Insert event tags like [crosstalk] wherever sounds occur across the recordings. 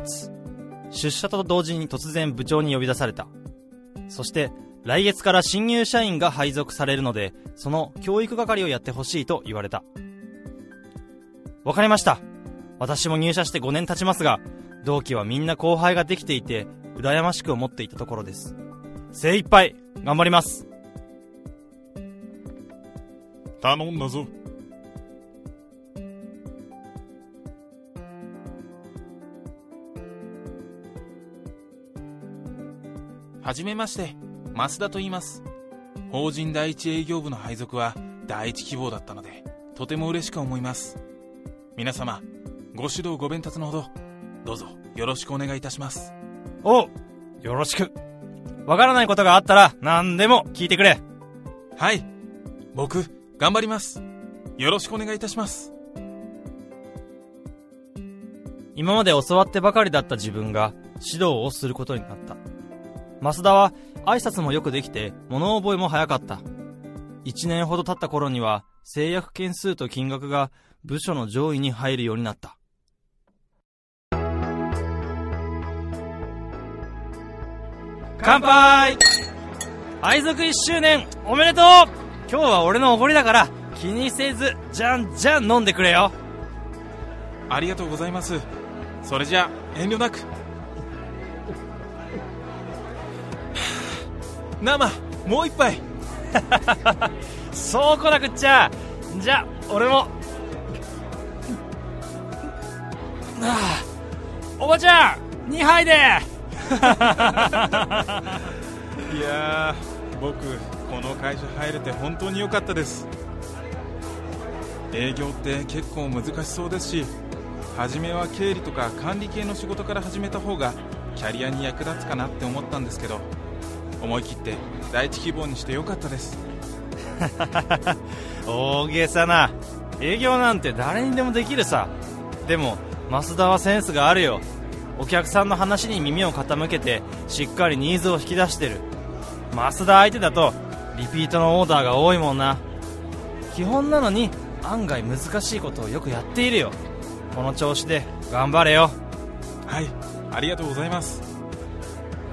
月、出社と同時に突然部長に呼び出された。そして、来月から新入社員が配属されるので、その教育係をやってほしいと言われた。わかりました。私も入社して5年経ちますが、同期はみんな後輩ができていて、羨ましく思っていたところです。精一杯、頑張ります。頼んだぞ。はじめまして。増田と言います。法人第一営業部の配属は第一希望だったのでとても嬉しく思います。皆様ご指導ご鞭達のほどどうぞよろしくお願いいたします。およろしく。わからないことがあったら何でも聞いてくれ。はい僕頑張ります。よろしくお願いいたします。今まで教わってばかりだった自分が指導をすることになった増田は挨拶もよくできて物覚えも早かった。1年ほど経った頃には制約件数と金額が部署の上位に入るようになった。乾杯!配属1周年おめでとう!今日は俺のおごりだから気にせずじゃんじゃん飲んでくれよ。ありがとうございます。それじゃ遠慮なく。生もう一杯。そうこなくっちゃ。じゃ俺も。ああ。おばちゃん2杯で。[laughs] いや僕この会社入れて本当に良かったです。営業って結構難しそうですし初めは経理とか管理系の仕事から始めた方がキャリアに役立つかなって思ったんですけど思い切って第一希望にしてよかったです。[laughs] 大げさな。営業なんて誰にでもできるさ。でも増田はセンスがあるよ。お客さんの話に耳を傾けてしっかりニーズを引き出してる。増田相手だとリピートのオーダーが多いもんな。基本なのに案外難しいことをよくやっているよ。この調子で頑張れよ。はいありがとうございます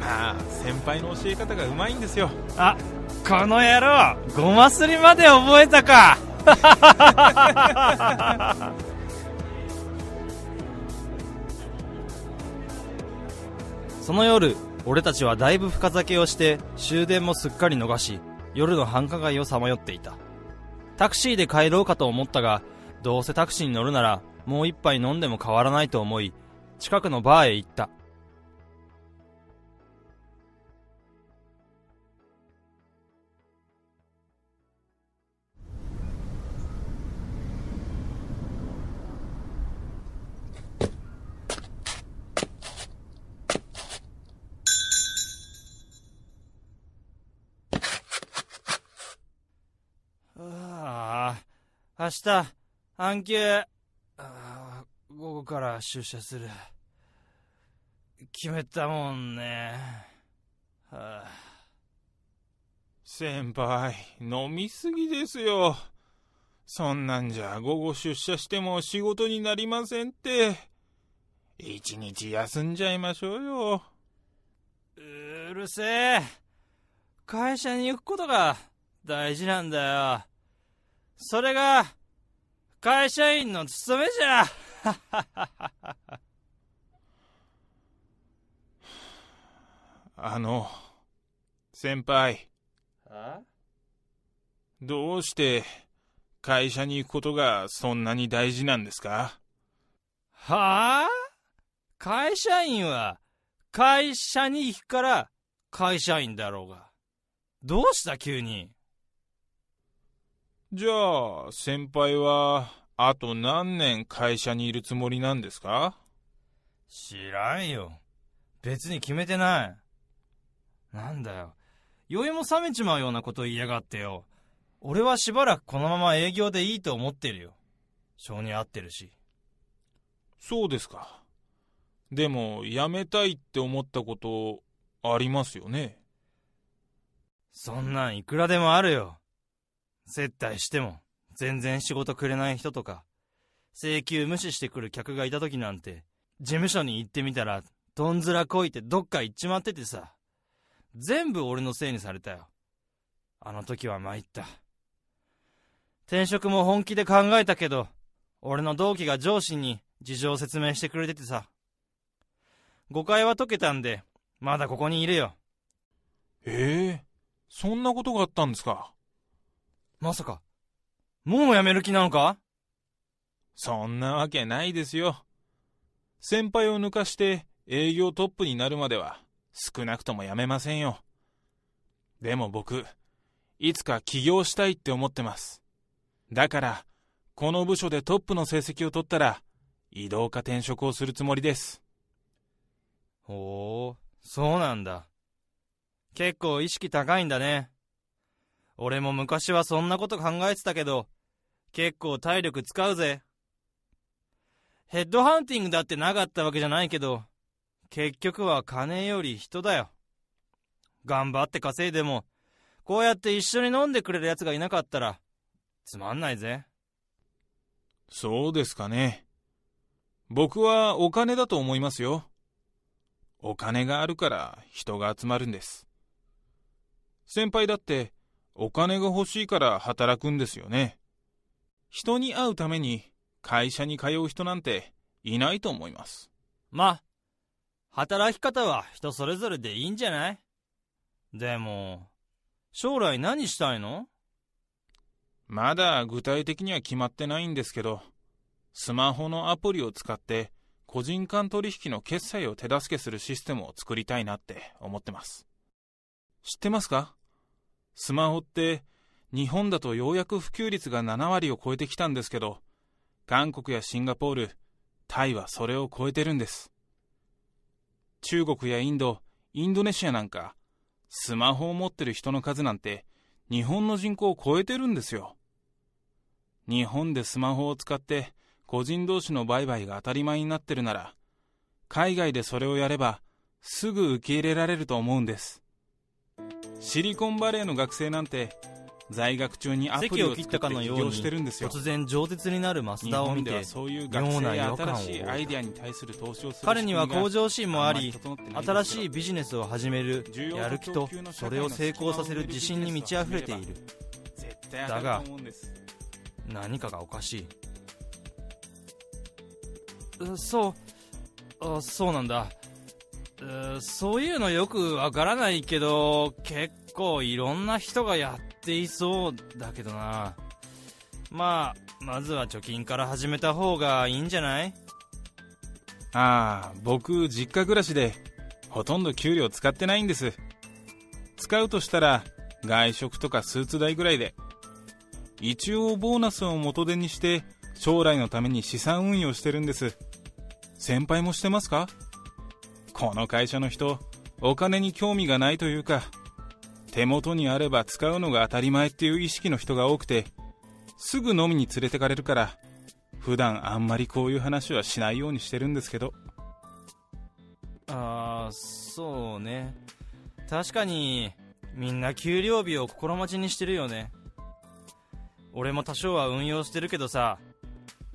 まあ先輩の教え方がうまいんですよ。あこの野郎ごますりまで覚えたか。[laughs] その夜俺たちはだいぶ深酒をして終電もすっかり逃し夜の繁華街をさまよっていた。タクシーで帰ろうかと思ったがどうせタクシーに乗るならもう一杯飲んでも変わらないと思い近くのバーへ行った明日、半休、午後から出社する。決めたもんね。はあ、先輩、飲みすぎですよ。そんなんじゃ午後出社しても仕事になりませんって。一日休んじゃいましょうよ。うるせえ。会社に行くことが大事なんだよ。それが、会社員の務めじゃ。[laughs] あの、先輩。どうして会社に行くことがそんなに大事なんですか？はあ？会社員は会社に行くから会社員だろうが。どうした急に？じゃあ、先輩は、あと何年会社にいるつもりなんですか？知らんよ。別に決めてない。なんだよ。酔いも冷めちまうようなこと言いやがってよ。俺はしばらくこのまま営業でいいと思ってるよ。性に合ってるし。そうですか。でも、辞めたいって思ったこと、ありますよね？そんなんいくらでもあるよ。接待しても、全然仕事くれない人とか、請求無視してくる客がいた時なんて、事務所に行ってみたら、どんずらこいてどっか行っちまっててさ。全部俺のせいにされたよ。あの時は参った。転職も本気で考えたけど、俺の同期が上司に事情を説明してくれててさ。誤解は解けたんで、まだここにいるよ。ええー、そんなことがあったんですか？まさか、もう辞める気なのか？そんなわけないですよ。先輩を抜かして営業トップになるまでは少なくとも辞めませんよ。でも僕、いつか起業したいって思ってます。だから、この部署でトップの成績を取ったら、移動か転職をするつもりです。ほう、そうなんだ。結構意識高いんだね。俺も昔はそんなこと考えてたけど、結構体力使うぜ。ヘッドハンティングだってなかったわけじゃないけど、結局は金より人だよ。頑張って稼いでも、こうやって一緒に飲んでくれる奴がいなかったら、つまんないぜ。そうですかね。僕はお金だと思いますよ。お金があるから人が集まるんです。先輩だってお金が欲しいから働くんですよね。人に会うために会社に通う人なんていないと思います。まあ、働き方は人それぞれでいいんじゃない？でも、将来何したいの？まだ具体的には決まってないんですけど、スマホのアプリを使って個人間取引の決済を手助けするシステムを作りたいなって思ってます。知ってますか？スマホって日本だとようやく普及率が7割を超えてきたんですけど、韓国やシンガポール、タイはそれを超えてるんです。中国やインド、インドネシアなんか、スマホを持ってる人の数なんて日本の人口を超えてるんですよ。日本でスマホを使って個人同士の売買が当たり前になってるなら、海外でそれをやれば、すぐ受け入れられると思うんです。シリコンバレーの学生なんて、在学中にアプリを作って起業してるんですよ。突然饒舌になる増田を見て妙な違和感を彼には向上心もあり新しいビジネスを始めるやる気とそれを成功させる自信に満ち溢れている。だが何かがおかしい。そうそうなんだそういうのよくわからないけど結構いろんな人がやっていそうだけどな。まあまずは貯金から始めた方がいいんじゃない？ああ僕実家暮らしでほとんど給料使ってないんです。使うとしたら外食とかスーツ代ぐらいで。一応ボーナスを元手にして将来のために資産運用してるんです。先輩もしてますか？この会社の人お金に興味がないというか手元にあれば使うのが当たり前っていう意識の人が多くてすぐ飲みに連れてかれるから普段あんまりこういう話はしないようにしてるんですけど。ああそうね。確かにみんな給料日を心待ちにしてるよね。俺も多少は運用してるけどさ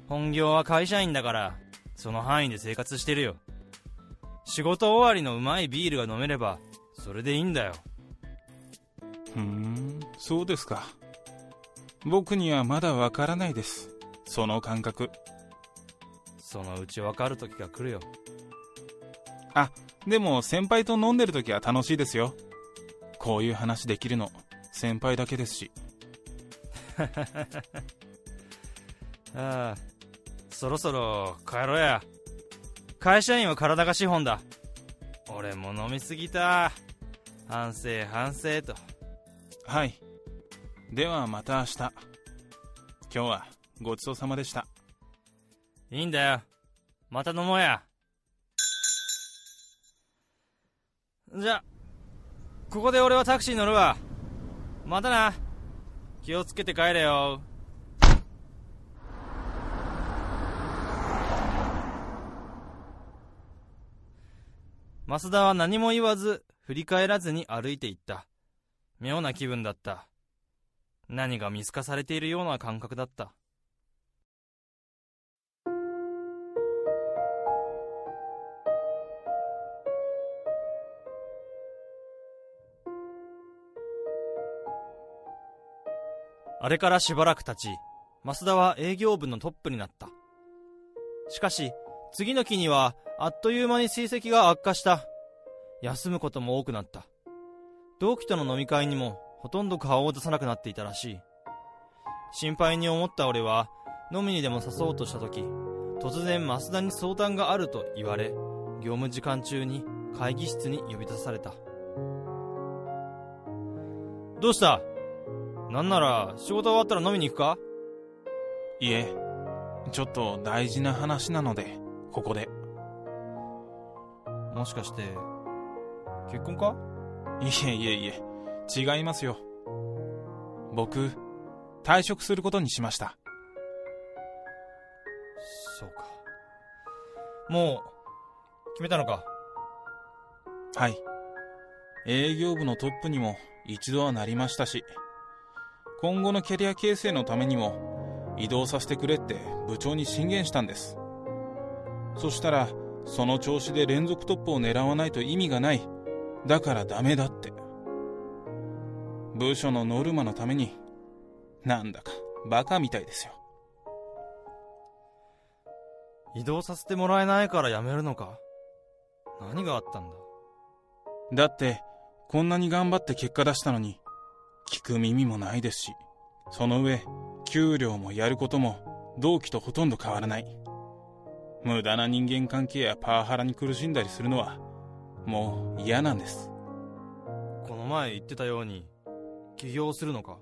本業は会社員だからその範囲で生活してるよ。仕事終わりのうまいビールが飲めればそれでいいんだよ。ふんそうですか。僕にはまだわからないです。その感覚。そのうちわかる時が来るよ。あでも先輩と飲んでる時は楽しいですよ。こういう話できるの。先輩だけですし。[laughs] ああそろそろ帰ろうや会社員は体が資本だ。俺も飲みすぎた。反省反省と。はい。ではまた明日。今日はごちそうさまでした。いいんだよ。また飲もうや。じゃここで俺はタクシー乗るわ。またな。気をつけて帰れよ増田は何も言わず、振り返らずに歩いていった。妙な気分だった。何が見透かされているような感覚だった。あれからしばらく経ち、増田は営業部のトップになった。しかし、次の期にはあっという間に成績が悪化した。休むことも多くなった。同期との飲み会にもほとんど顔を出さなくなっていたらしい。心配に思った俺は飲みにでも誘おうとした時突然増田に相談があると言われ業務時間中に会議室に呼び出された。どうした？なんなら仕事終わったら飲みに行くか？いえちょっと大事な話なのでここで。もしかして結婚か？いえいえいえ違いますよ。僕退職することにしました。そうか。もう決めたのか？はい。営業部のトップにも一度はなりましたし今後のキャリア形成のためにも移動させてくれって部長に進言したんです。そしたらその調子で連続トップを狙わないと意味がない。だからダメだって。部署のノルマのために。なんだかバカみたいですよ。移動させてもらえないから辞めるのか。何があったんだ。だってこんなに頑張って結果出したのに聞く耳もないですしその上給料もやることも同期とほとんど変わらない無駄な人間関係やパワハラに苦しんだりするのはもう嫌なんです。この前言ってたように起業するのか？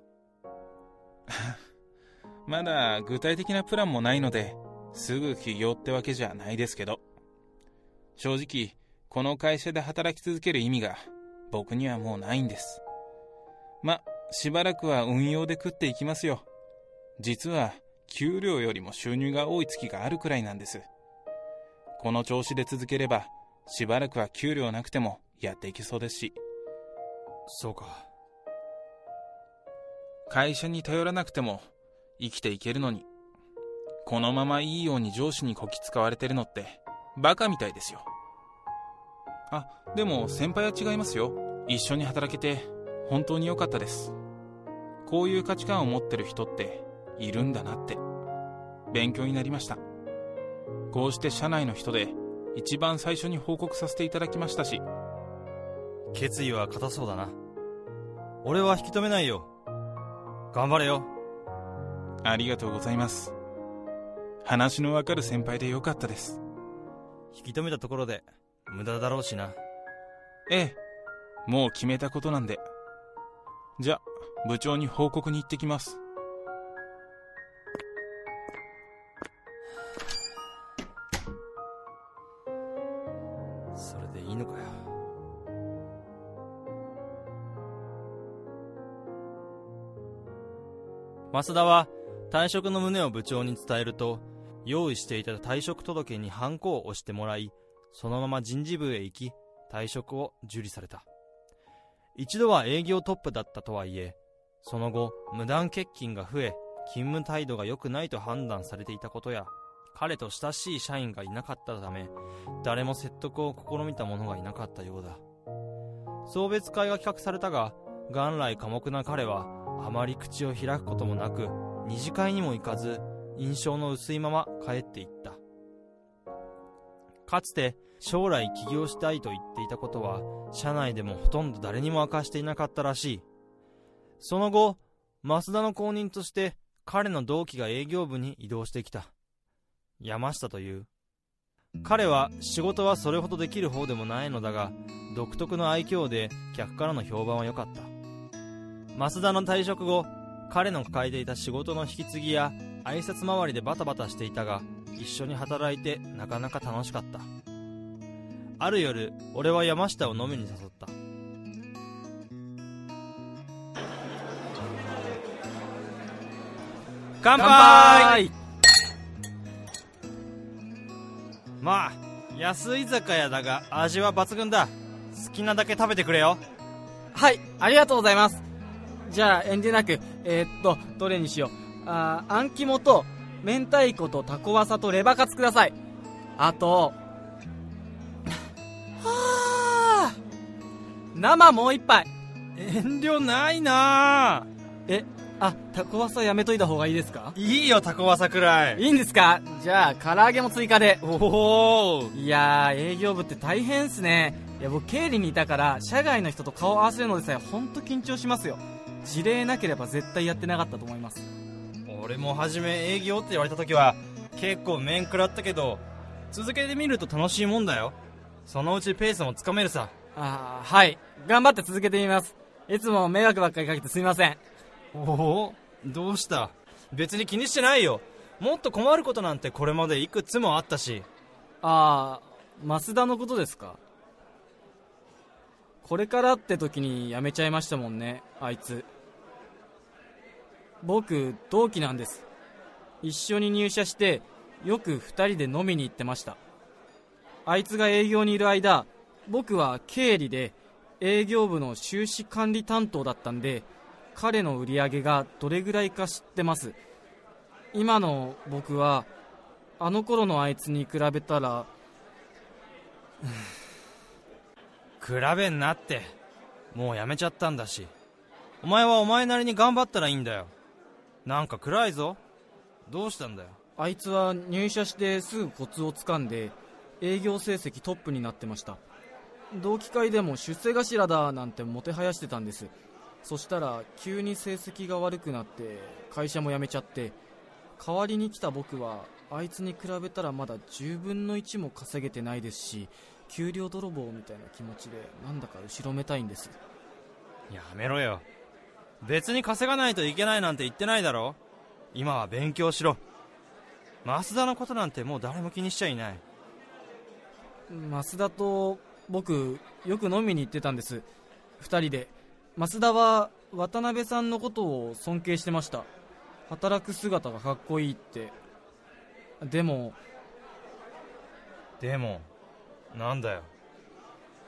[laughs] まだ具体的なプランもないのですぐ起業ってわけじゃないですけど。正直この会社で働き続ける意味が僕にはもうないんです。ましばらくは運用で食っていきますよ。実は給料よりも収入が多い月があるくらいなんですこの調子で続ければしばらくは給料なくてもやっていけそうですし。そうか。会社に頼らなくても生きていけるのにこのままいいように上司にこき使われてるのってバカみたいですよ。あでも先輩は違いますよ。一緒に働けて本当に良かったです。こういう価値観を持ってる人っているんだなって。勉強になりました。こうして社内の人で一番最初に報告させていただきましたし。決意は固そうだな。俺は引き止めないよ。頑張れよ。ありがとうございます。話のわかる先輩でよかったです。引き止めたところで無駄だろうしな。ええ。もう決めたことなんで。じゃ部長に報告に行ってきます増田は退職の旨を部長に伝えると用意していた退職届にハンコを押してもらいそのまま人事部へ行き退職を受理された。一度は営業トップだったとはいえその後無断欠勤が増え勤務態度が良くないと判断されていたことや彼と親しい社員がいなかったため誰も説得を試みた者がいなかったようだ。送別会が企画されたが元来寡黙な彼はあまり口を開くこともなく二次会にも行かず印象の薄いまま帰っていった。かつて将来起業したいと言っていたことは社内でもほとんど誰にも明かしていなかったらしい。その後増田の後任として彼の同期が営業部に移動してきた。山下という。彼は仕事はそれほどできる方でもないのだが独特の愛嬌で客からの評判は良かった。増田の退職後彼の抱えていた仕事の引き継ぎや挨拶回りでバタバタしていたが一緒に働いてなかなか楽しかった。ある夜俺は山下を飲みに誘った。乾杯！まあ安居酒屋だが味は抜群だ。好きなだけ食べてくれよ。はい、ありがとうございます。じゃあ、遠慮なく、えーっと、どれにしよう。あー、あん肝と、明太子とタコワサとレバカツください。あと、[laughs] はー生もう一杯。遠慮ないな。え、あタコワサやめといた方がいいですか？いいよタコワサくらい。いいんですか？じゃあ唐揚げも追加で。おおいやー営業部って大変っすね。いや僕経理にいたから社外の人と顔合わせるのでさえ本当緊張しますよ事例なければ絶対やってなかったと思います。俺も初め営業って言われた時は結構面食らったけど続けてみると楽しいもんだよ。そのうちペースもつかめるさ。ああはい。頑張って続けてみます。いつも迷惑ばっかりかけてすみません。おおどうした？別に気にしてないよ。もっと困ることなんてこれまでいくつもあったし。ああ増田のことですか？これからって時に辞めちゃいましたもんねあいつ僕同期なんです。一緒に入社してよく2人で飲みに行ってました。あいつが営業にいる間僕は経理で営業部の収支管理担当だったんで彼の売り上げがどれぐらいか知ってます。今の僕はあの頃のあいつに比べたら比べんなって。もうやめちゃったんだし。お前はお前なりに頑張ったらいいんだよ。なんか暗いぞ。どうしたんだよ。あいつは入社してすぐコツをつかんで営業成績トップになってました。同期会でも出世頭だなんてもてはやしてたんです。そしたら急に成績が悪くなって会社も辞めちゃって代わりに来た僕はあいつに比べたらまだ10分の1も稼げてないですし給料泥棒みたいな気持ちでなんだか後ろめたいんです。やめろよ別に稼がないといけないなんて言ってないだろ。今は勉強しろ。増田のことなんてもう誰も気にしちゃいない。増田と僕よく飲みに行ってたんです。2人で。増田は渡辺さんのことを尊敬してました。働く姿がかっこいいって。でも。でもなんだよ。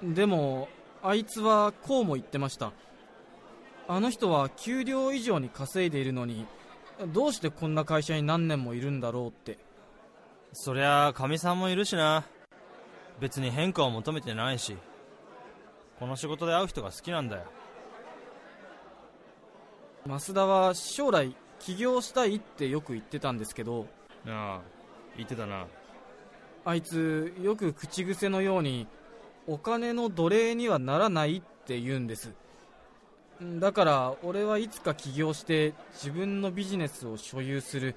でもあいつはこうも言ってましたあの人は給料以上に稼いでいるのにどうしてこんな会社に何年もいるんだろうって。そりゃかみさんもいるしな。別に変化を求めてないし。この仕事で会う人が好きなんだよ。増田は将来起業したいってよく言ってたんですけどああ言ってたな。あいつよく口癖のようにお金の奴隷にはならないって言うんですだから俺はいつか起業して自分のビジネスを所有する。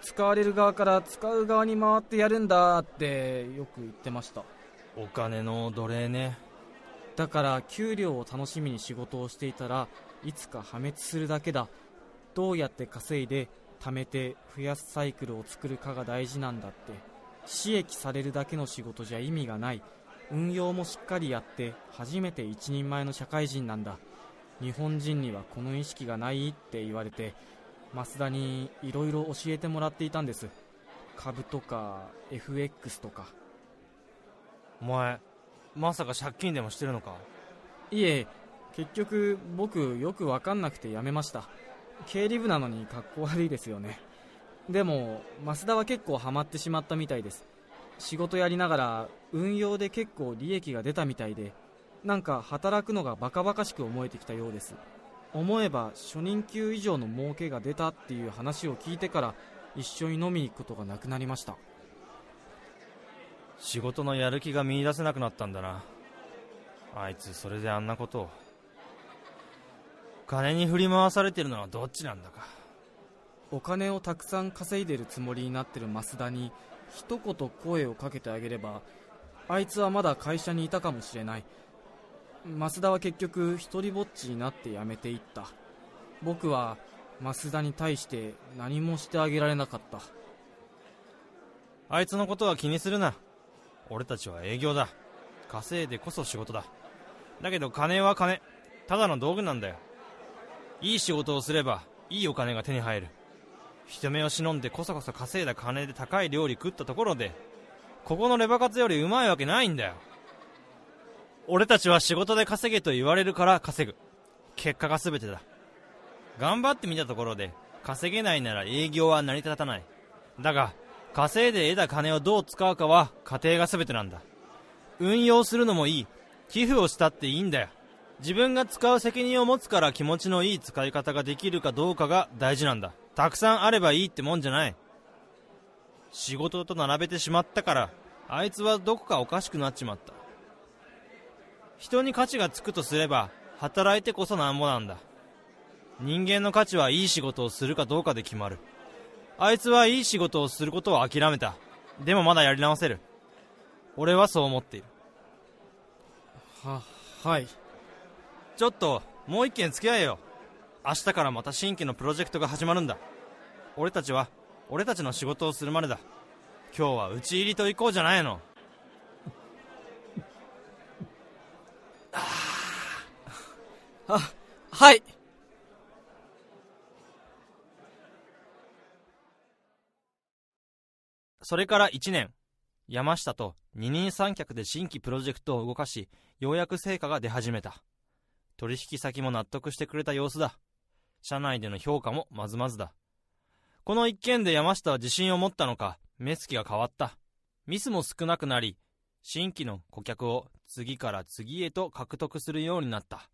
使われる側から使う側に回ってやるんだってよく言ってました。お金の奴隷ね。だから給料を楽しみに仕事をしていたらいつか破滅するだけだ。どうやって稼いで貯めて増やすサイクルを作るかが大事なんだって。刺激されるだけの仕事じゃ意味がない。運用もしっかりやって初めて一人前の社会人なんだ。日本人にはこの意識がないって言われて増田にいろいろ教えてもらっていたんです。株とか FX とか。お前まさか借金でもしてるのか？いえ結局僕よく分かんなくて辞めました。経理部なのにかっこ悪いですよね。でも増田は結構ハマってしまったみたいです。仕事やりながら運用で結構利益が出たみたいでなんか働くのがバカバカしく思えてきたようです。思えば初任給以上の儲けが出たっていう話を聞いてから一緒に飲みに行くことがなくなりました。仕事のやる気が見出せなくなったんだな。あいつそれであんなことを。金に振り回されてるのはどっちなんだか。お金をたくさん稼いでるつもりになってる増田に一言声をかけてあげればあいつはまだ会社にいたかもしれない増田は結局一人ぼっちになって辞めていった。僕は増田に対して何もしてあげられなかった。あいつのことは気にするな。俺たちは営業だ。稼いでこそ仕事だ。だけど金は金。ただの道具なんだよ。いい仕事をすればいいお金が手に入る。人目を忍んでこそこそ稼いだ金で高い料理食ったところでここのレバカツよりうまいわけないんだよ。俺たちは仕事で稼げと言われるから稼ぐ。結果が全てだ。頑張ってみたところで稼げないなら営業は成り立たない。だが稼いで得た金をどう使うかは家庭が全てなんだ。運用するのもいい。寄付をしたっていいんだよ。自分が使う責任を持つから気持ちのいい使い方ができるかどうかが大事なんだ。たくさんあればいいってもんじゃない。仕事と並べてしまったからあいつはどこかおかしくなっちまった。人に価値がつくとすれば働いてこそなんぼなんだ。人間の価値はいい仕事をするかどうかで決まる。あいつはいい仕事をすることを諦めた。でもまだやり直せる。俺はそう思っている。ははい。ちょっともう一件付き合えよ。明日からまた新規のプロジェクトが始まるんだ。俺たちは俺たちの仕事をするまでだ。今日は打ち入りと行こうじゃないのあはい。それから1年。山下と二人三脚で新規プロジェクトを動かしようやく成果が出始めた。取引先も納得してくれた様子だ。社内での評価もまずまずだ。この一件で山下は自信を持ったのか目つきが変わった。ミスも少なくなり新規の顧客を次から次へと獲得するようになった。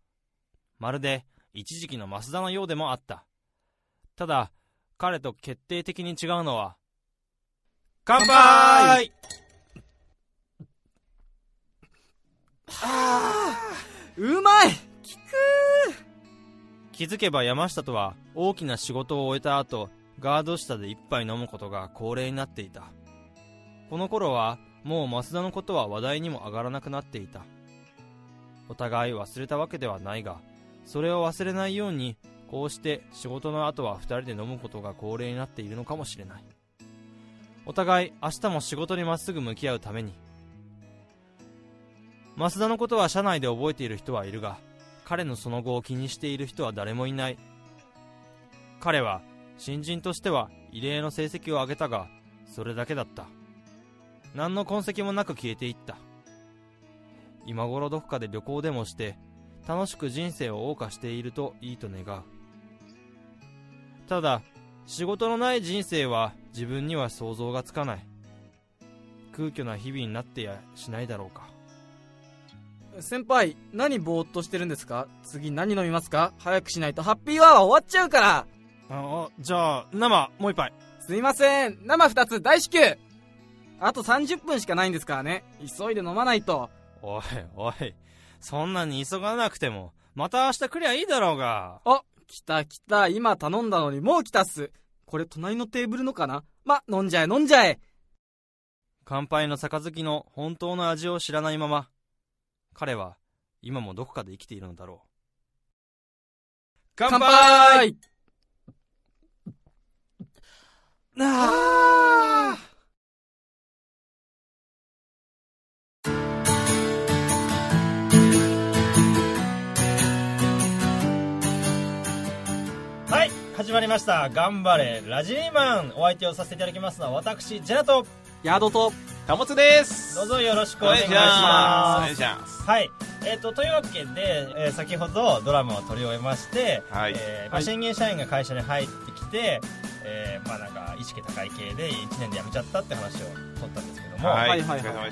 まるで一時期の増田のようでもあった。ただ彼と決定的に違うのは乾杯！うまい！気づけば山下とは大きな仕事を終えた後ガード下で一杯飲むことが恒例になっていた。この頃はもう増田のことは話題にも上がらなくなっていた。お互い忘れたわけではないがそれを忘れないようにこうして仕事の後は2人で飲むことが恒例になっているのかもしれない。お互い明日も仕事にまっすぐ向き合うために。増田のことは社内で覚えている人はいるが彼のその後を気にしている人は誰もいない。彼は新人としては異例の成績を上げたがそれだけだった。何の痕跡もなく消えていった。今頃どこかで旅行でもして楽しく人生を謳歌しているといいと願う。ただ仕事のない人生は自分には想像がつかない。空虚な日々になってやしないだろうか。先輩何ぼーっとしてるんですか？次何飲みますか？早くしないと。ハッピーワーは終わっちゃうから。あじゃあ生もう一杯。すいません。生2つ大至急。あと30分しかないんですからね。急いで飲まないと。おいおいそんなに急がなくてもまた明日来りゃいいだろうが。あ来た来た。今頼んだのにもう来たっす。これ隣のテーブルのかな？ま飲んじゃえ飲んじゃえ。乾杯の杯の本当の味を知らないまま彼は今もどこかで生きているのだろう乾杯あ始まりました。頑張れ。ラジーマン。お相手をさせていただきますのは私ジェラと。ヤードとたもつです。どうぞよろしくお願いしお願ますいします。はい、えー、とというわけで、えー先ほどドラマを撮り終えまして、はい。えーまあ新入社員が会社に入ってきて、えーまあなんか意識高い系で1年で辞めちゃったって話を撮ったんですけども、はい、はいはいはい。はい。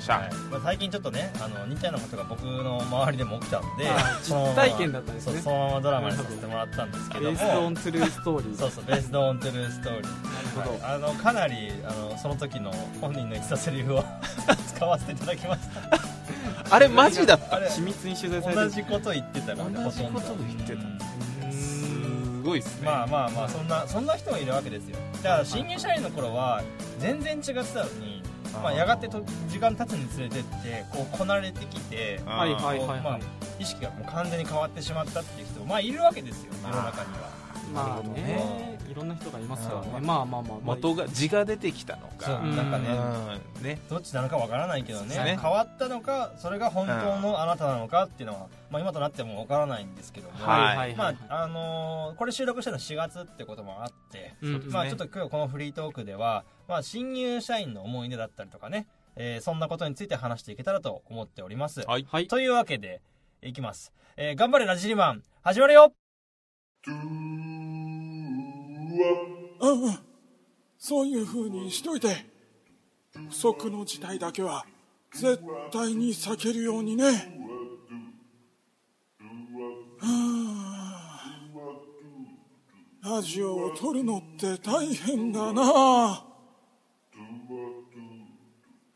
まあ、最近ちょっとねあの似たようなことが僕の周りでも起きたんであ [laughs] そのまま実体験だったんですね。そうそのままドラマにさせてもらったんですけども。ベースオントゥルーストーリー。そうそうベースドオントゥルーストーリー。なるほど、はい。あのかなりあのその時の本人の言ってたセリフを [laughs] 使わせていただきました。あれマジだった？緻密に取材されてる。同じこと言ってたからね同じことほとんど言ってた。うんすごいっすね、まあまあまあそんなそんな人がいるわけですよ。だから新入社員の頃は全然違ってたのにまあ、やがてと時間経つにつれてってこうこなれてきてはいはいはいまあはい、意識がもう完全に変わってしまったっていう人もまあいるわけですよ世の中には。まあなるほどねいろんな人がいますからね。うん。まあまあまあ、まあ、元が字が出てきたのそう。かなんかね。うん。ね。どっちなのかわからないけどね。ね。変わったのかそれが本当のあなたなのかっていうのは、まあ、今となってもわからないんですけども、はい。まああのーこれ収録したの4月ってこともあって、うん。まあ、ちょっと今日このフリートークでは、まあ、新入社員の思い出だったりとかね、えーそんなことについて話していけたらと思っております。はい。はい。というわけで、いきます。えー頑張れラジリマン、始まるようんうん。そういうふうにしといて不測の事態だけは絶対に避けるようにね。ラジオを撮るのって大変だな。あ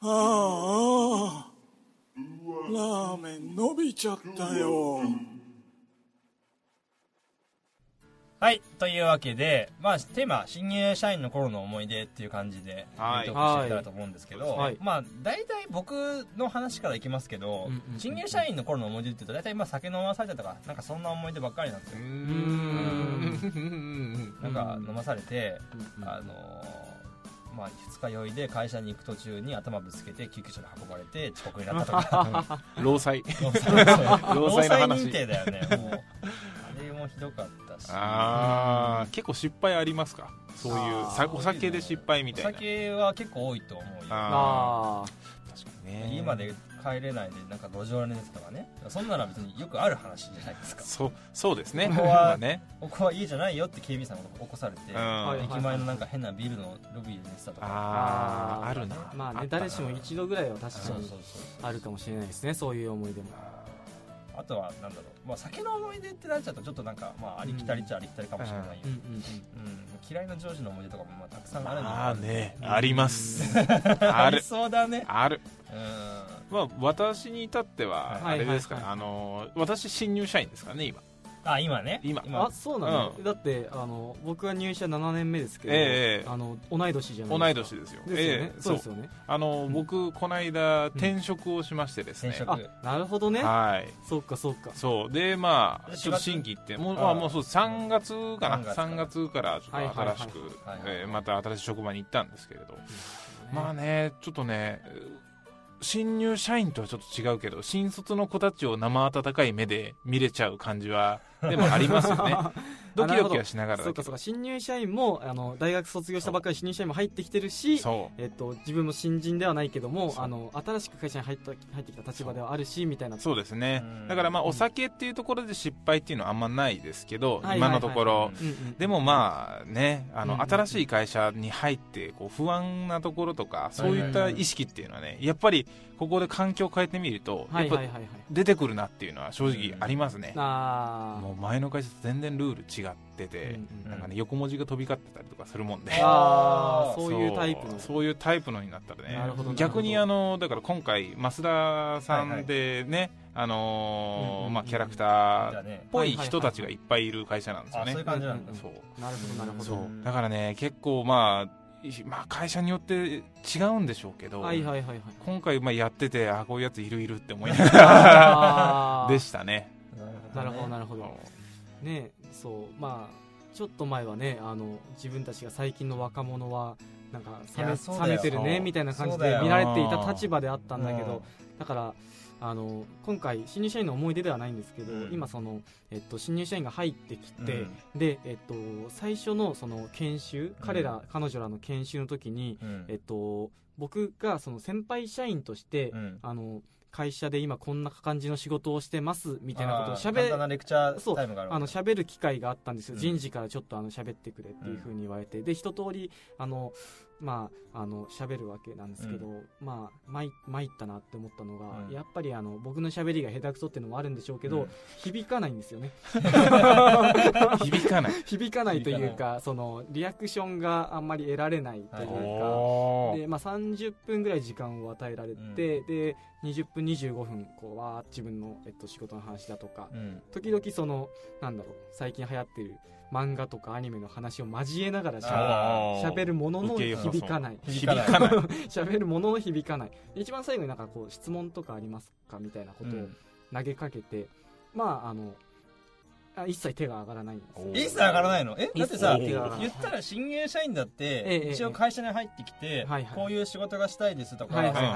ああラーメン伸びちゃったよ。というわけで、まあ、テーマ、新入社員の頃の思い出っていう感じで、はい。トークしていけたらと思うんですけど、はい。まあ、大体僕の話からいきますけど、うんうんうん新入社員の頃の思い出って言うと、大体まあ酒飲まされたとか、なんかそんな思い出ばっかりなんですよ。なんか飲まされて、あのーまあ、二日酔いで会社に行く途中に頭ぶつけて救急車で運ばれて遅刻になったとか。[laughs] 労災。[laughs] 労災の話。認定だよねもうひどかったし。ああ結構失敗ありますか？そういうお酒で失敗みたいな。お酒は結構多いと思うよ。ああー。確かにね。家まで帰れないでなんか路上で寝てたとかね。そんなのは別によくある話じゃないですか。そうそうですね。ここはまあね。ここは家じゃないよって警備員さんが起こされて、駅前のなんか変なビルのロビーで寝てたとか。あああるな。まあね誰しも一度ぐらいは確かにあるかもしれないですねそういう思い出もあとはなんだろう、まあ、酒の思い出ってなっちゃうとちょっとなんか、まあ、ありきたりっちゃありきたりかもしれないよ、うんうんうん嫌いな上司の思い出とかもまあたくさんあるんだああねあります。[laughs] ある。そうだね。ある。うん。まあ私に至ってははい。あれですかね。はいあの私新入社員ですからね今あ今ね。今。あそうなの、うん。だってあの僕は入社7年目ですけど、ええ。あの同い年じゃない同いですか。年ですよ。ですよね、ええ。そうですよね。あの僕この間転職をしましてですね。転職。あなるほどね。はい。そうかそうか。そう。でまあ4月ちょっと新規ってもう,、あ。ーまあ、もうそう3月かな。3月か。3月からちょっと新しくはいはいはい。えーまた新しい職場に行ったんですけれど、まあねちょっとね新入社員とはちょっと違うけど新卒の子たちを生温かい目で見れちゃう感じはでもありますよね。[laughs] ドキドキはしながらそうかそうか。新入社員もあの大学卒業したばっかり新入社員も入ってきてるしそえっと、自分も新人ではないけどもあの新しく会社に入った入ってきた立場ではあるしみたいな。うそうですね。うん。だからまあお酒っていうところで失敗っていうのはあんまないですけど、はいはいはい。今のところ、うんうんでもまあねあの、うんうん新しい会社に入ってこう不安なところとかそういった意識っていうのはねやっぱりここで環境を変えてみると、やっぱ出てくるなっていうのは正直ありますね、あもう前の会社と全然ルール違ってて、うんうんなんかね横文字が飛び交ってたりとかするもんで、ーあー。そういうタイプの。そういうタイプのになったらね。なるほどなるほど。逆にあのだから今回増田さんでね、あのまあ、キャラクターっぽい人たちがいっぱいいる会社なんですよね、あそういう感じなんだ、なるほどなるほど。だからね結構まあいまあ会社によって違うんでしょうけど、はいはいはいはい。今回まあやっててあこういうやついるいるって思いながらでしたねなるほどなるほど。ねそうまあちょっと前はねあの自分たちが最近の若者はなんか冷いめ冷めてるねみたいな感じで見られていた立場であったんだけうん。どだからあの今回新入社員の思い出ではないんですけど、うん。今その、えっと、新入社員が入ってきて、うん。で、えっと、最初のその研修彼ら、彼女らの研修の時に、うん。えっと、僕がその先輩社員として、うん。あの会社で今こんな感じの仕事をしてますみたいなことをしゃべるあの喋る機会があったんですよ、うん。人事からちょっとあの喋ってくれっていうふうに言われて、で一通りあのまああの喋るわけなんですけど、まあ参参ったなって思ったのが、うん。やっぱりあの僕の喋りが下手くそっていうのもあるんでしょうけど、うん。響かないんですよね。[laughs] 響かない。響かないというかそのリアクションがあんまり得られないというか、おー。で、まあ、30分ぐらい時間を与えられて、で20分25分こうわー自分の、えっと、仕事の話だとか。うん。時々そのなんだろう最近流行ってる漫画とかアニメの話を交えながらしゃべる。ものの響かない。響かない。[laughs] 喋るものの響かない。一番最後になんかこう質問とかありますかみたいなことをうん。投げかけて、まああのあ一切手が上がらないんですよ。いいっす上がらないの？え？だってさ言ったら新入社員だってええ一応会社に入ってきてこういう仕事がしたいですとか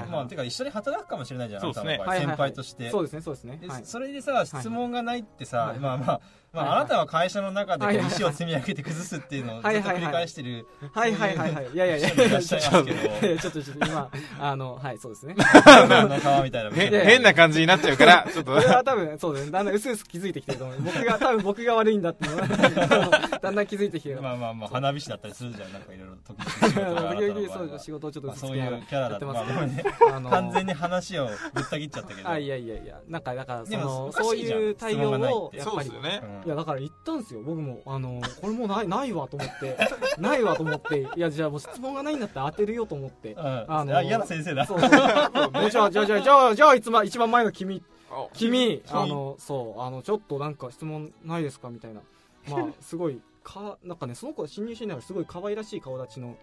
まあてか一緒に働くかもしれないじゃんね。先輩として。そうですねそうですね。それでさ質問がないってさ、はい。まあまあ、まあ、あなたは会社の中で石を積み上げて崩すっていうのをずっと繰り返してるはいはいはいはい。いやいやいや。いらっしゃいますけど。い [laughs] やちょっとちょっと今あのはいそうですね。変な感じになっちゃうから [laughs] ちょっと。これは多分そうですね。だんだんうすうす気づいてきてると思う。僕が多多分僕が悪いんだっていうのは [laughs] だんだん気づいてきてまあまあまあ花火師だったりするじゃん。なんかいろいろ時々そう仕事をちょっとまあそういうキャラだとやってます完全に話をぶった切っちゃったけど。あいやいやいや。なんかだからそでものそういう対応をやっぱり。そうですよね。うんいやだから言ったんですよ。僕もあのこれもうないないわと思って。[laughs] ないわと思って。いやじゃあもう質問がないんだったら当てるよと思って。うん。あのあ嫌な先生だ。そう。そう。もうじゃあじゃあじゃあじゃあじゃあいつま一番前の君。あ君君。あのそう。あのちょっとなんか質問ないですかみたいな。まあすごいかなんかねその子新入社員ながらすごい可愛らしい顔立ちの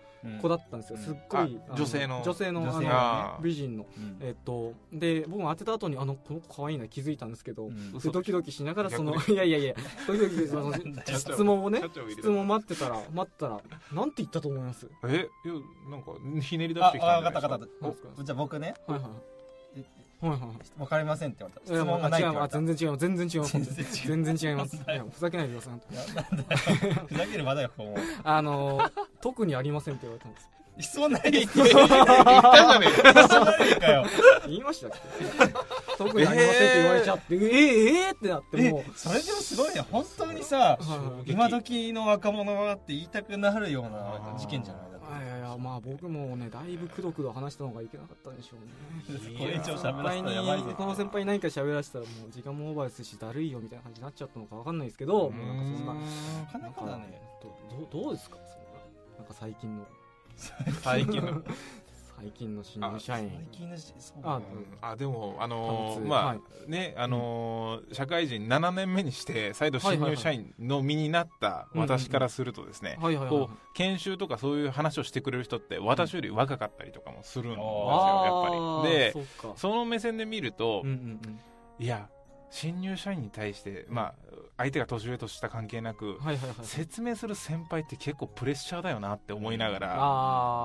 子だったんですよ、うん。すっごいあ女性の女性の。女性のあのね美人の。うん。えっとで僕も当てた後にあのこの子可愛いな気づいたんですけど、うん。でドキドキしながらその逆 [laughs] いやいやいやドキドキその質問をね質問待ってたら待ってたらなんて言ったと思います？え？いやなんかひねり出あしてきたあんじゃないですか？分かった分かった。なんですか？おじゃあ僕ね。はいはいはいはい分かりませんって言われた。質問がないって言われた。全然違う全然違う。全然違います。いやふざけないでくださいふざけるまだよもうあのー特にありませんって言われたんです質問ないって言ったじゃねえか質問ないかよ。言いましたっけ？特にありませんって言われちゃって。えー、えー、ってなってえもう。それでもすごいね。本当にさ今時の若者はって言いたくなるような事件じゃない？やまあ僕もねだいぶくどくど話したのがいけなかったんでしょうね。これ以上先喋らせ輩たらやばいこの先輩に何か喋らせたらもう時間もオーバーですしだるいよみたいな感じになっちゃったのかわかんないですけどもうなんかそんななかなかだね。どどどうですかそんななんか最近の。[laughs] 最近の最近の新入社員。最近のしそう。あねあでもあのーまあ、はい。ねあのー社会人7年目にして再度新入社員の身になった私からするとですね、研修とかそういう話をしてくれる人って私より若かったりとかもするんですよ、あー。やっぱり。でその目線で見ると、うんうんうん。いや新入社員に対して、まあ、相手が年上年下関係なく、はいはいはい説明する先輩って結構プレッシャーだよなって思いながら、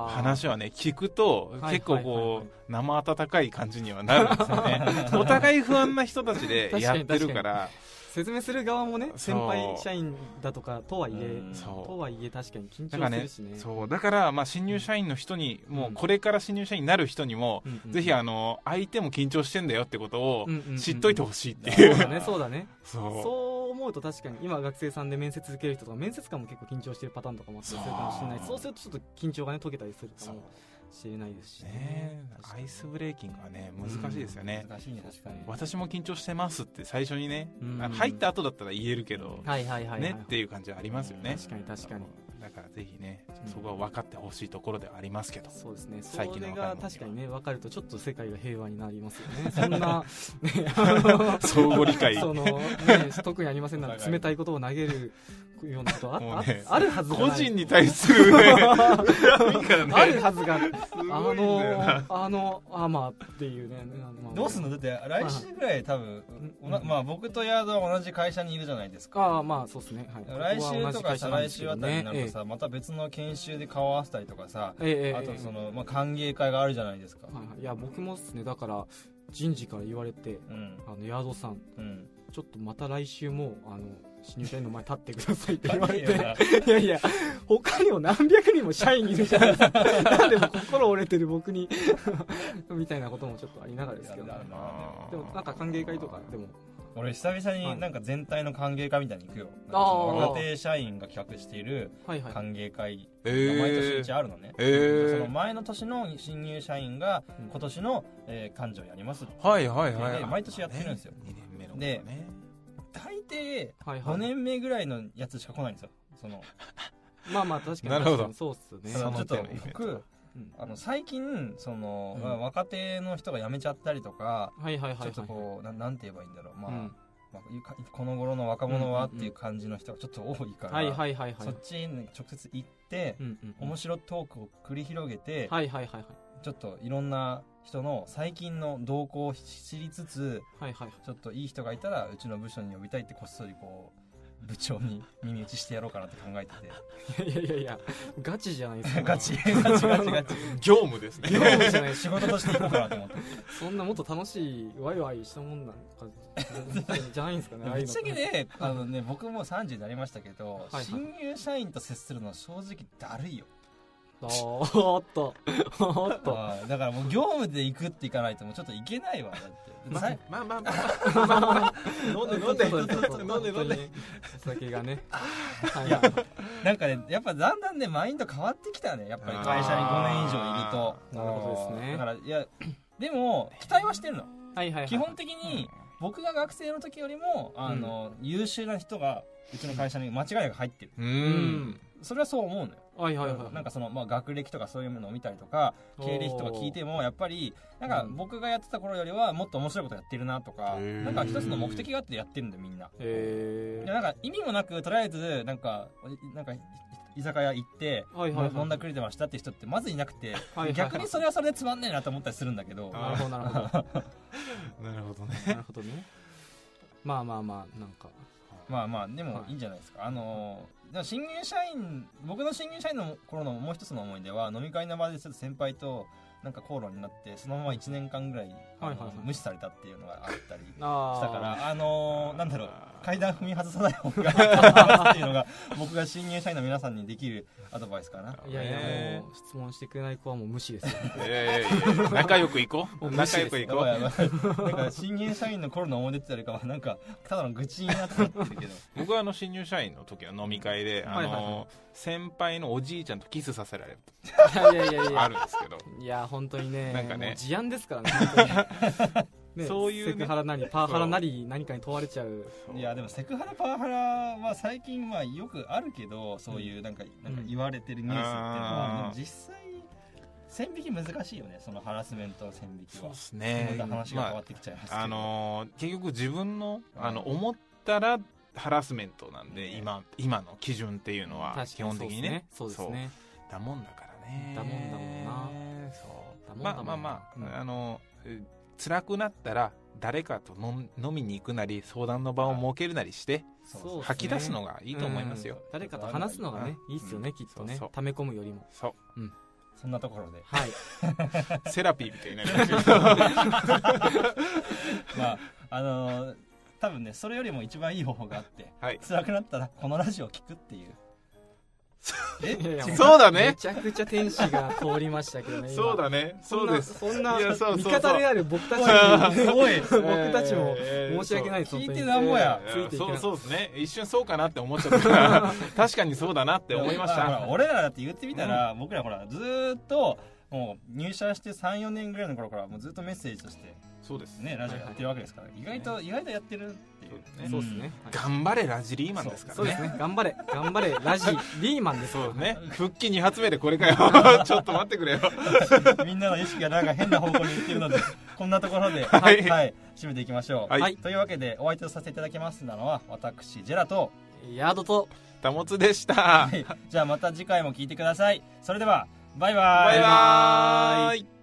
話はね聞くとはい結構はいはい。はいこう生温かい感じにはなるんですよね。[laughs] お互い不安な人たちでやってるから説明する側もね先輩社員だとかとはいえとはいえ確かに緊だからね張するしね。そう。だからまあ新入社員の人にもうこれから新入社員になる人にもうんうんぜひあの相手も緊張してんだよってことをうんうんうん知っといてほしいってそいう。うだね [laughs] そうだね。そう。そう思うと確かに今学生さんで面接受ける人とか面接官も結構緊張してるパターンとかもするかもしれないそう。そうするとちょっと緊張がね解けたりするかもしれないですしね。アイスブレーキングはね難しいですよね、難しいね確かに。私も緊張してますって最初にね、うん。入った後だったら言えるけど、はいはいはいはいねっていう感じはありますよね。確かに確かに。だからぜひねうん。そこは分かってほしいところではありますけど、そうですね。そ最近のが確かにね分かるとちょっと世界が平和になりますよね。[laughs] そんな、ね、相互理解。[laughs] その、ね、特にありませんなんて [laughs] 冷たいことを投げるようなことあ,、ねああるはずが個人に対するね [laughs] ね。あるはずがあのあのあまあっていうね、まあどうすんの？だって来週ぐらい多分うんおなまあ僕とヤードは同じ会社にいるじゃないですか。ああまあそうですね、はい、来週とか再来週あたりになるとえさまた別の研修で顔合わせたりとかさえええええあとそのまあ歓迎会があるじゃないですか。いや僕もですね。だから人事から言われてうん。あのヤードさんうん。ちょっとまた来週もあの新入社員の前立ってくださいって言われて。いやいや他にも何百人も社員いるじゃないですかなんでも心折れてる僕に。[laughs] みたいなこともちょっとありながらですけど、いやあるなでもなんか歓迎会とかでも。俺久々になんか全体の歓迎会みたいに行くよ、なんかそのあー若手社員が企画しているはいはい。歓迎会えが毎年ー一あるのね、えー。その前の年の新入社員がうん。今年の、えー、幹事をやりますはいはいはいで毎年やってるんですよ。2年目の子でね大抵はいはい。5年目ぐらいのやつしか来ないんですよ。その。[laughs] まあまあ確かに。なるほど。そうっすね。ちょっと僕うん。あの最近その、うん。まあ若手の人が辞めちゃったりとか、はいはいはいはいちょっとこうななんて言えばいいんだろう。まあ、うん。この頃の若者はっていう感じの人がちょっと多いから、はいはいはいはい。そっちに直接行って、うんうん。面白トークを繰り広げて、はいはいはいはい。ちょっといろんな人の最近の動向を知りつつはいはい。ちょっといい人がいたらうちの部署に呼びたいってこっそりこう部長に耳打ちしてやろうかなって考えてて。いやいやいやガチじゃないですか。[laughs] ガチガチガチガチ。業務ですね。業務じゃない仕事としていこうかなと思って。[laughs] そんなもっと楽しいワイワイしたもんなんかじゃないんですかねぶっちゃけねあのね僕も30になりましたけど、はい。新入社員と接するのは正直だるいよおーっと。おーっと。あーだからもう業務で行くって行かないともうちょっといけないわだって。ままあまあまあまあまあ。飲んで飲んで。飲んで飲んで。飲んでお酒がね。はいいやなんかねやっぱだんだんねマインド変わってきたねやっぱり。会社に5年以上いると。あーなるほどですね。だからいやでも期待はしてるの。はいはいはい基本的に僕が学生の時よりもあの、優秀な人がうちの会社に間違いなく入ってる。うん。それはそう思うのよ。はいはいはい。なんかその、まあ、学歴とかそういうものを見たりとか経歴とか聞いてもやっぱりなんかうん。僕がやってた頃よりはもっと面白いことやってるなとか、なんか一つの目的があってやってるんだよみんな。へなんか意味もなくとりあえずなんかなんか居酒屋行って、はいはいはい。飲んだくれてましたって人ってまずいなくて、はいはい逆にそれはそれでつまんねえなと思ったりするんだけど。なるほどなるほどなるほどね。なるほどね。まあまあまあなんかまあまあでもはいいいんじゃないですか、あのー新入社員僕の新入社員の頃のもう一つの思い出は飲み会の場でちょっと先輩となんか口論になってそのまま1年間ぐらい,、無視されたっていうのがあったり [laughs] あしたからあのーなんだろう階段踏み外さない方が [laughs] っていうのが僕が新入社員の皆さんにできるアドバイスかな。いやいやねもう質問してくれない子はもう無視です仲良く行こう。仲良く行こう。[laughs] なんか新入社員の頃の思い出ってよりかはなんかただの愚痴になってるけど。僕はあの新入社員の時の飲み会であはいはいはの先輩のおじいちゃんとキスさせられるいやいやいや。いあやるんですけど。いや本当にねなんかね。事案ですからね [laughs] 本当に。ねそういうね。セクハラなりパワハラなり何かに問われちゃう。いやでもセクハラパワハラは最近はよくあるけどそういうなんかなんか言われてるニュースっていうのは、うんでも実際線引き難しいよねそのハラスメントの線引きは。そうですね。また話が変わってきちゃいますけど、あのー結局自分のあの思ったらハラスメントなんで、今今の基準っていうのは基本的にね。そうですね。だもんだからねだもんだもんな。そう。だもんだもんまあまあまあ、うん。あのえ辛くなったら誰かと飲みに行くなり相談の場を設けるなりして吐き出すのがいいと思いますよ、うん。誰かと話すのがねいいっすよねきっとね。溜め込むよりも。そう。そんなところで。はい。[laughs] セラピーみたいになりますけど [laughs] まああのー多分ねそれよりも一番いい方法があってはい。辛くなったらこのラジオを聞くっていうそうだめねちゃくちゃ天使が通りましたけどね今。そうだね。そうです。そんな味方である僕たちにお [laughs] い。僕たちも申し訳ない聞いてなんぼや。そうそうですね。一瞬そうかなって思っちゃった。か [laughs] ら確かにそうだなって思いました。俺らだって言ってみたら、僕らほらずーっともう入社して34年ぐらいの頃からもうずっとメッセージとしてそうですね。ラジオやってるわけですから、意外と意外とやってるっていうね。そうですね。はい頑張れラジリーマンですからね。そう。ですね。頑張れ。頑張れラジリーマンですそうね。復帰2発目でこれかよ。[laughs] ちょっと待ってくれよ。みんなの意識がなんか変な方向に行ってるのでこんなところでは [laughs] はいい、締めていきましょう、はい。はい。というわけでお相手をさせていただきますのは私ジェラと、ヤードとたもつでした。はい。じゃあまた次回も聞いてください。それではバイバイ。バイバーイ